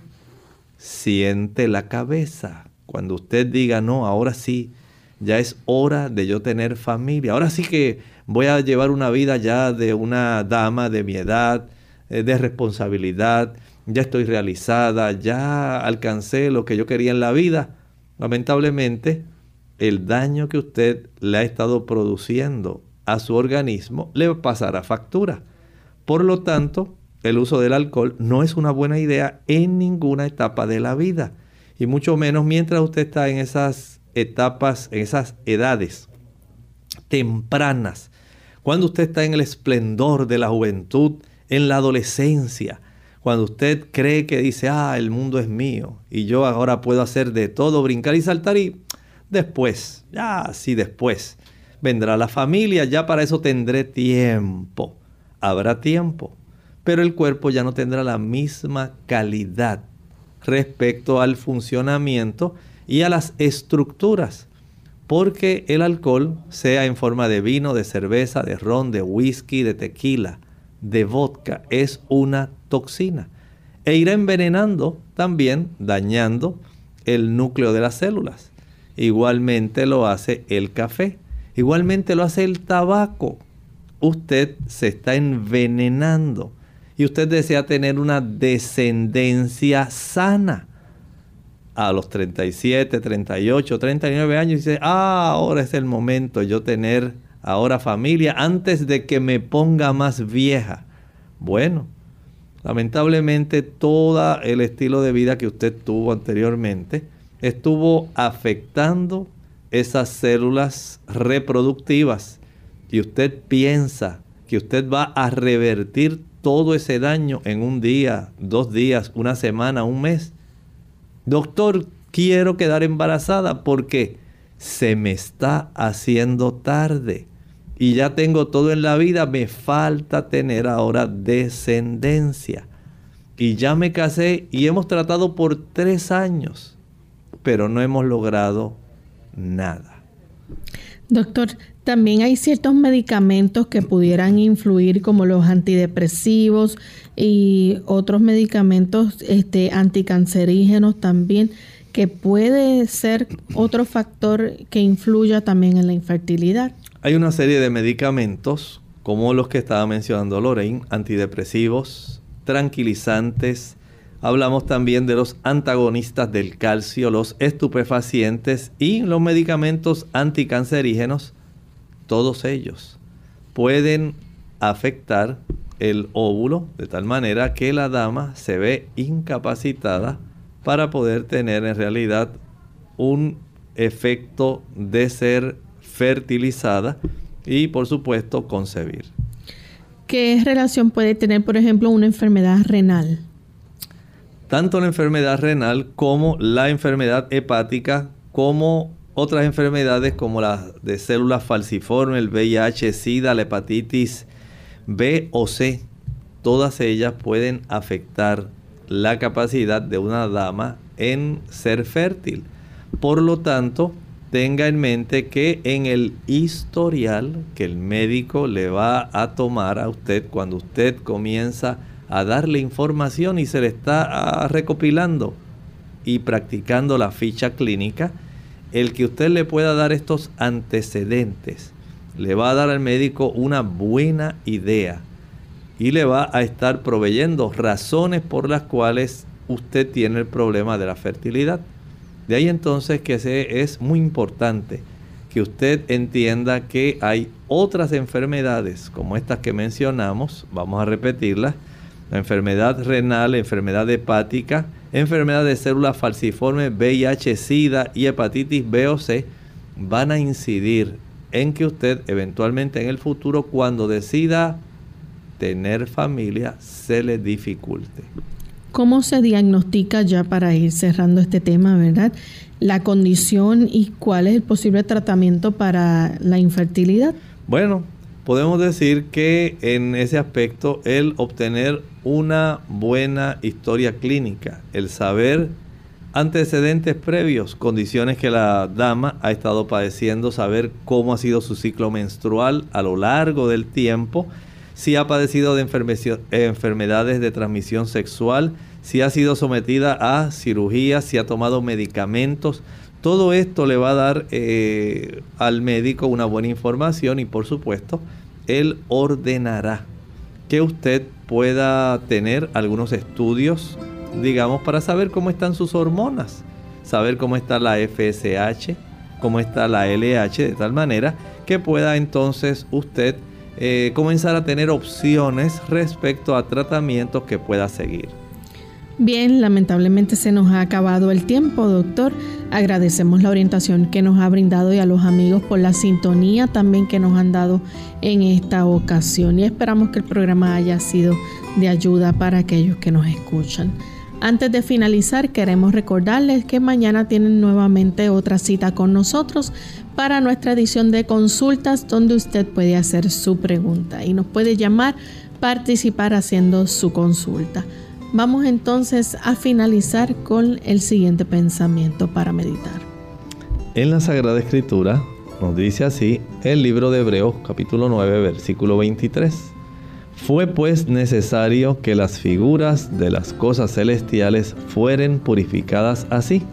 siente la cabeza, cuando usted diga, no, ahora sí, ya es hora de yo tener familia, ahora sí que voy a llevar una vida ya de una dama de mi edad, eh, de responsabilidad, ya estoy realizada, ya alcancé lo que yo quería en la vida. Lamentablemente, el daño que usted le ha estado produciendo a su organismo le pasará factura. Por lo tanto, el uso del alcohol no es una buena idea en ninguna etapa de la vida. Y mucho menos mientras usted está en esas etapas, en esas edades tempranas. Cuando usted está en el esplendor de la juventud, en la adolescencia, cuando usted cree que dice, ah, el mundo es mío y yo ahora puedo hacer de todo, brincar y saltar y después, ya, sí, después vendrá la familia, ya para eso tendré tiempo. Habrá tiempo, pero el cuerpo ya no tendrá la misma calidad respecto al funcionamiento y a las estructuras. Porque el alcohol, sea en forma de vino, de cerveza, de ron, de whisky, de tequila, de vodka, es una toxina e irá envenenando también, dañando el núcleo de las células. Igualmente lo hace el café, igualmente lo hace el tabaco. Usted se está envenenando y usted desea tener una descendencia sana. A los 37, 38, 39 años dice, ah, ahora es el momento yo tener ahora familia antes de que me ponga más vieja. Bueno, Lamentablemente todo el estilo de vida que usted tuvo anteriormente estuvo afectando esas células reproductivas y usted piensa que usted va a revertir todo ese daño en un día, dos días, una semana, un mes. Doctor, quiero quedar embarazada porque se me está haciendo tarde y ya tengo todo en la vida, me falta tener ahora descendencia. Y ya me casé y hemos tratado por tres años, pero no hemos logrado nada. Doctor, también hay ciertos medicamentos que pudieran influir como los antidepresivos y otros medicamentos este, anticancerígenos también, que puede ser otro factor que influya también en la infertilidad. Hay una serie de medicamentos, como los que estaba mencionando Lorraine, antidepresivos, tranquilizantes. Hablamos también de los antagonistas del calcio, los estupefacientes y los medicamentos anticancerígenos. Todos ellos pueden afectar el óvulo de tal manera que la dama se ve incapacitada para poder tener en realidad un efecto de ser fertilizada y por supuesto concebir. ¿Qué relación puede tener, por ejemplo, una enfermedad renal? Tanto la enfermedad renal como la enfermedad hepática, como otras enfermedades como las de células falciformes, el VIH, SIDA, la hepatitis B o C, todas ellas pueden afectar la capacidad de una dama en ser fértil. Por lo tanto, tenga en mente que en el historial que el médico le va a tomar a usted cuando usted comienza a darle información y se le está ah, recopilando y practicando la ficha clínica, el que usted le pueda dar estos antecedentes le va a dar al médico una buena idea y le va a estar proveyendo razones por las cuales usted tiene el problema de la fertilidad. De ahí entonces que es muy importante que usted entienda que hay otras enfermedades como estas que mencionamos, vamos a repetirlas, la enfermedad renal, enfermedad hepática, enfermedad de células falciformes, VIH, SIDA y hepatitis B o C, van a incidir en que usted eventualmente en el futuro cuando decida tener familia se le dificulte. ¿Cómo se diagnostica ya para ir cerrando este tema, verdad? La condición y cuál es el posible tratamiento para la infertilidad. Bueno, podemos decir que en ese aspecto el obtener una buena historia clínica, el saber antecedentes previos, condiciones que la dama ha estado padeciendo, saber cómo ha sido su ciclo menstrual a lo largo del tiempo, si ha padecido de enfermedades de transmisión sexual, si ha sido sometida a cirugía, si ha tomado medicamentos. Todo esto le va a dar eh, al médico una buena información y por supuesto, él ordenará que usted pueda tener algunos estudios, digamos, para saber cómo están sus hormonas, saber cómo está la FSH, cómo está la LH, de tal manera que pueda entonces usted eh, comenzar a tener opciones respecto a tratamientos que pueda seguir. Bien, lamentablemente se nos ha acabado el tiempo, doctor. Agradecemos la orientación que nos ha brindado y a los amigos por la sintonía también que nos han dado en esta ocasión y esperamos que el programa haya sido de ayuda para aquellos que nos escuchan. Antes de finalizar, queremos recordarles que mañana tienen nuevamente otra cita con nosotros para nuestra edición de consultas donde usted puede hacer su pregunta y nos puede llamar, participar haciendo su consulta. Vamos entonces a finalizar con el siguiente pensamiento para meditar. En la Sagrada Escritura nos dice así el libro de Hebreos capítulo 9 versículo 23. Fue pues necesario que las figuras de las cosas celestiales fueren purificadas así,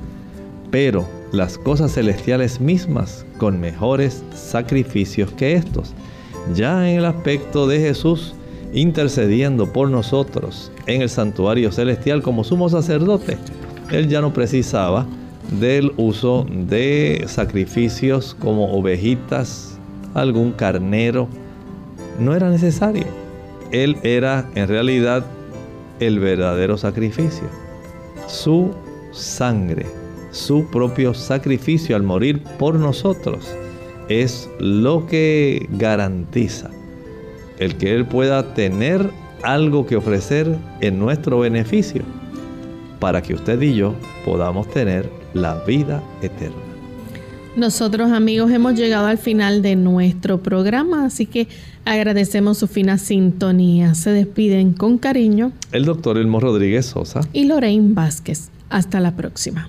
pero las cosas celestiales mismas con mejores sacrificios que estos. Ya en el aspecto de Jesús, intercediendo por nosotros en el santuario celestial como sumo sacerdote. Él ya no precisaba del uso de sacrificios como ovejitas, algún carnero. No era necesario. Él era en realidad el verdadero sacrificio. Su sangre, su propio sacrificio al morir por nosotros es lo que garantiza el que Él pueda tener algo que ofrecer en nuestro beneficio para que usted y yo podamos tener la vida eterna. Nosotros amigos hemos llegado al final de nuestro programa, así que agradecemos su fina sintonía. Se despiden con cariño el doctor Elmo Rodríguez Sosa y Lorraine Vázquez. Hasta la próxima.